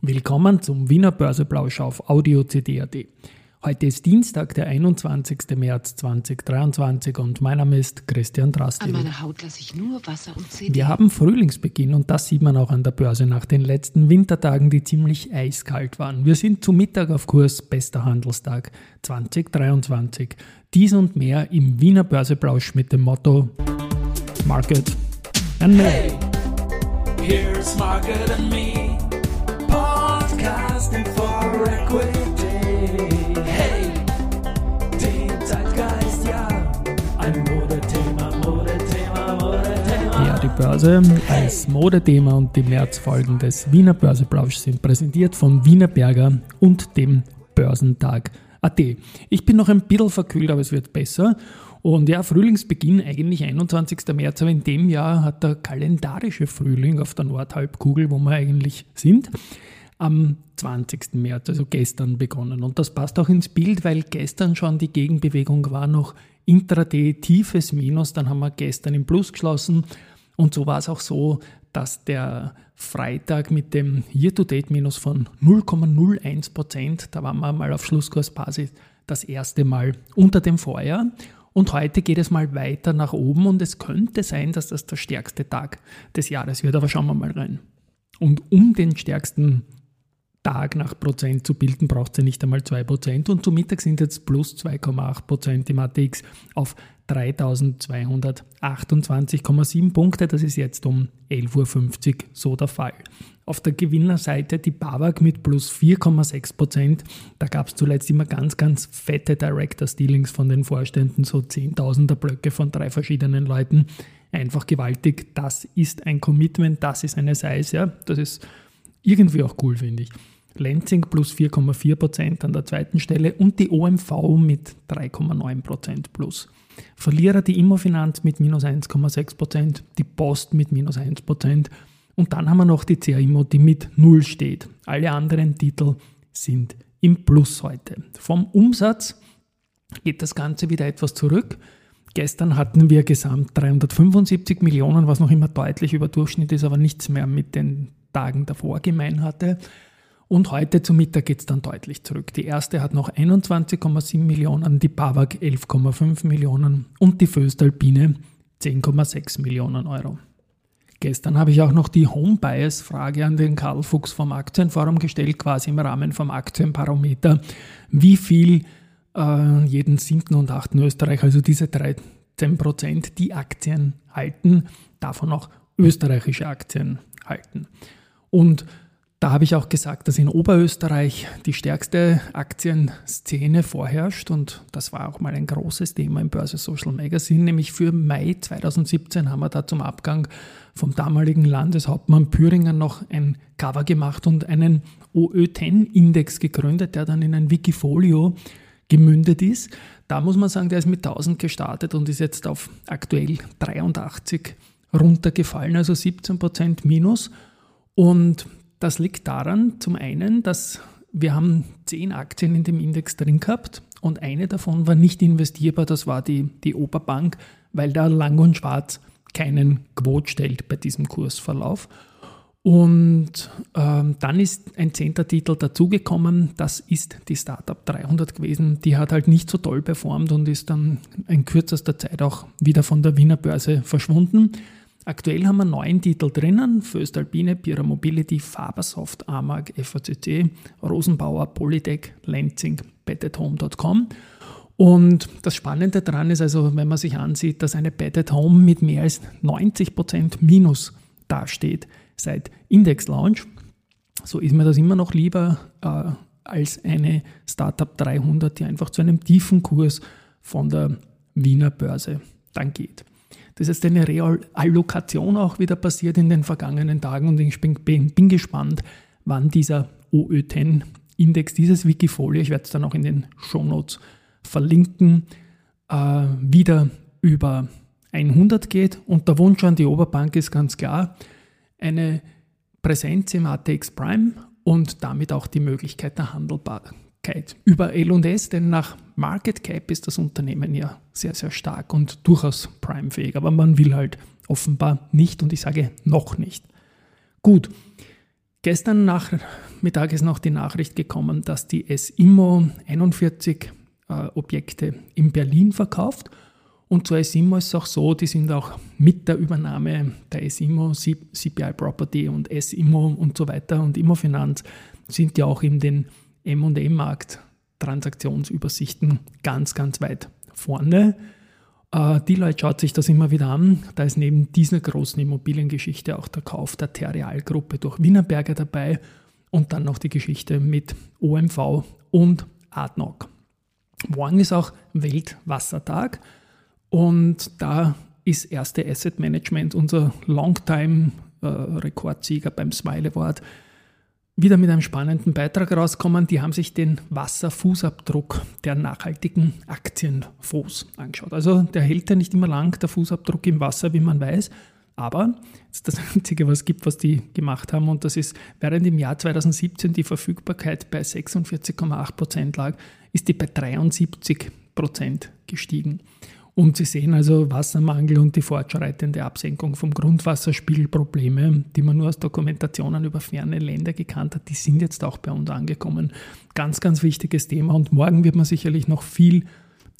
Willkommen zum Wiener Börseplausch auf Audio CD.at. Heute ist Dienstag, der 21. März 2023 und mein Name ist Christian Drasti. An meiner Haut lasse ich nur Wasser und CD. Wir haben Frühlingsbeginn und das sieht man auch an der Börse nach den letzten Wintertagen, die ziemlich eiskalt waren. Wir sind zu Mittag auf Kurs bester Handelstag 2023. Dies und mehr im Wiener Börseplausch mit dem Motto Market and Me. Hey, here's Market and Me, podcasting for equity. Hey, den Zeitgeist, ja, ein Modethema, Modethema, Modethema. Ja, die Börse als Modethema und die Märzfolgen des Wiener Börseplausch sind präsentiert von Wiener Berger und dem Börsentag AT. Ich bin noch ein bisschen verkühlt, aber es wird besser. Und ja, Frühlingsbeginn eigentlich 21. März, aber in dem Jahr hat der kalendarische Frühling auf der Nordhalbkugel, wo wir eigentlich sind, am 20. März, also gestern begonnen. Und das passt auch ins Bild, weil gestern schon die Gegenbewegung war noch intraday tiefes Minus, dann haben wir gestern im Plus geschlossen und so war es auch so, dass der Freitag mit dem Year-to-Date-Minus von 0,01 Prozent, da waren wir mal auf Schlusskursbasis das erste Mal unter dem Vorjahr. Und heute geht es mal weiter nach oben und es könnte sein, dass das der stärkste Tag des Jahres wird, aber schauen wir mal rein. Und um den stärksten Tag nach Prozent zu bilden, braucht ja nicht einmal 2%. Und zu Mittag sind jetzt plus 2,8% im ATX auf 3228,7 Punkte. Das ist jetzt um 11.50 Uhr so der Fall. Auf der Gewinnerseite die BAWAG mit plus 4,6%. Da gab es zuletzt immer ganz, ganz fette Director-Stealings von den Vorständen, so Zehntausender Blöcke von drei verschiedenen Leuten. Einfach gewaltig. Das ist ein Commitment, das ist eine Size. Ja. Das ist irgendwie auch cool, finde ich. Lenzing plus 4,4% an der zweiten Stelle und die OMV mit 3,9% plus. Verlierer die Immofinanz mit minus 1,6%, die Post mit minus 1% und dann haben wir noch die CA die mit 0 steht. Alle anderen Titel sind im Plus heute. Vom Umsatz geht das Ganze wieder etwas zurück. Gestern hatten wir gesamt 375 Millionen, was noch immer deutlich über Durchschnitt ist, aber nichts mehr mit den Tagen davor gemein hatte. Und heute zum Mittag geht es dann deutlich zurück. Die erste hat noch 21,7 Millionen, die BAWAG 11,5 Millionen und die Föstalpine 10,6 Millionen Euro. Gestern habe ich auch noch die Home Bias Frage an den Karl Fuchs vom Aktienforum gestellt, quasi im Rahmen vom Aktienbarometer, wie viel äh, jeden siebten und achten Österreich, also diese 13 Prozent, die Aktien halten, davon auch österreichische Aktien halten. Und da habe ich auch gesagt, dass in Oberösterreich die stärkste Aktienszene vorherrscht und das war auch mal ein großes Thema im Börse Social Magazine, nämlich für Mai 2017 haben wir da zum Abgang vom damaligen Landeshauptmann Püringer noch ein Cover gemacht und einen OÖ10-Index gegründet, der dann in ein Wikifolio gemündet ist. Da muss man sagen, der ist mit 1000 gestartet und ist jetzt auf aktuell 83 runtergefallen, also 17% minus. Und das liegt daran, zum einen, dass wir haben zehn Aktien in dem Index drin gehabt und eine davon war nicht investierbar, das war die, die Oberbank, weil da lang und schwarz keinen Quote stellt bei diesem Kursverlauf. Und ähm, dann ist ein zehnter Titel dazugekommen, das ist die Startup 300 gewesen. Die hat halt nicht so toll performt und ist dann in kürzester Zeit auch wieder von der Wiener Börse verschwunden. Aktuell haben wir neun Titel drinnen: Föstalpine, Pira Mobility, Fabersoft, Amag, FACC, Rosenbauer, Polytech, Lenzing, betathome.com. Und das Spannende daran ist also, wenn man sich ansieht, dass eine Bet Home mit mehr als 90% Minus dasteht seit Index Launch, so ist mir das immer noch lieber äh, als eine Startup 300, die einfach zu einem tiefen Kurs von der Wiener Börse dann geht. Das ist eine Reallokation auch wieder passiert in den vergangenen Tagen und ich bin, bin, bin gespannt, wann dieser OÖ10-Index, dieses Wikifolio, ich werde es dann auch in den Shownotes verlinken, äh, wieder über 100 geht. Und der Wunsch an die Oberbank ist ganz klar, eine Präsenz im ATX Prime und damit auch die Möglichkeit der Handelbarkeit über L&S, denn nach Market Cap ist das Unternehmen ja sehr, sehr stark und durchaus primefähig, aber man will halt offenbar nicht und ich sage noch nicht. Gut, Gestern Nachmittag ist noch die Nachricht gekommen, dass die SIMO 41 äh, Objekte in Berlin verkauft. Und zur SIMO ist es auch so, die sind auch mit der Übernahme der SIMO, CPI Property und SIMO und so weiter und Immofinanz sind ja auch in den M&M-Markt Transaktionsübersichten ganz, ganz weit vorne. Äh, die Leute schaut sich das immer wieder an. Da ist neben dieser großen Immobiliengeschichte auch der Kauf der Terrealgruppe durch Wienerberger dabei und dann noch die Geschichte mit OMV und Adnoc. Morgen ist auch Weltwassertag und da ist erste Asset Management, unser Longtime-Rekordsieger beim Smile Award, wieder mit einem spannenden Beitrag rauskommen. Die haben sich den Wasserfußabdruck der nachhaltigen Aktienfonds angeschaut. Also der hält ja nicht immer lang, der Fußabdruck im Wasser, wie man weiß. Aber das ist das Einzige, was es gibt, was die gemacht haben. Und das ist, während im Jahr 2017 die Verfügbarkeit bei 46,8 Prozent lag, ist die bei 73 Prozent gestiegen. Und Sie sehen also Wassermangel und die fortschreitende Absenkung vom Grundwasserspiegelprobleme, die man nur aus Dokumentationen über ferne Länder gekannt hat, die sind jetzt auch bei uns angekommen. Ganz, ganz wichtiges Thema und morgen wird man sicherlich noch viel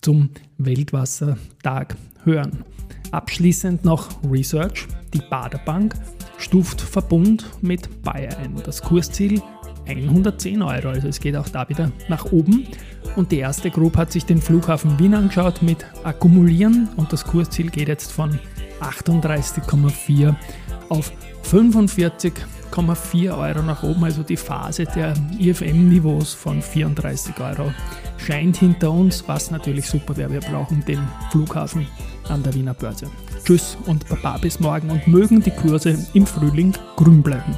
zum Weltwassertag hören. Abschließend noch Research. Die Baderbank stuft Verbund mit Bayer ein. Das Kursziel 110 Euro, also es geht auch da wieder nach oben. Und die erste Group hat sich den Flughafen Wien angeschaut mit Akkumulieren und das Kursziel geht jetzt von 38,4 auf 45,4 Euro nach oben. Also die Phase der IFM-Niveaus von 34 Euro scheint hinter uns, was natürlich super wäre. Wir brauchen den Flughafen an der Wiener Börse. Tschüss und Baba bis morgen und mögen die Kurse im Frühling grün bleiben.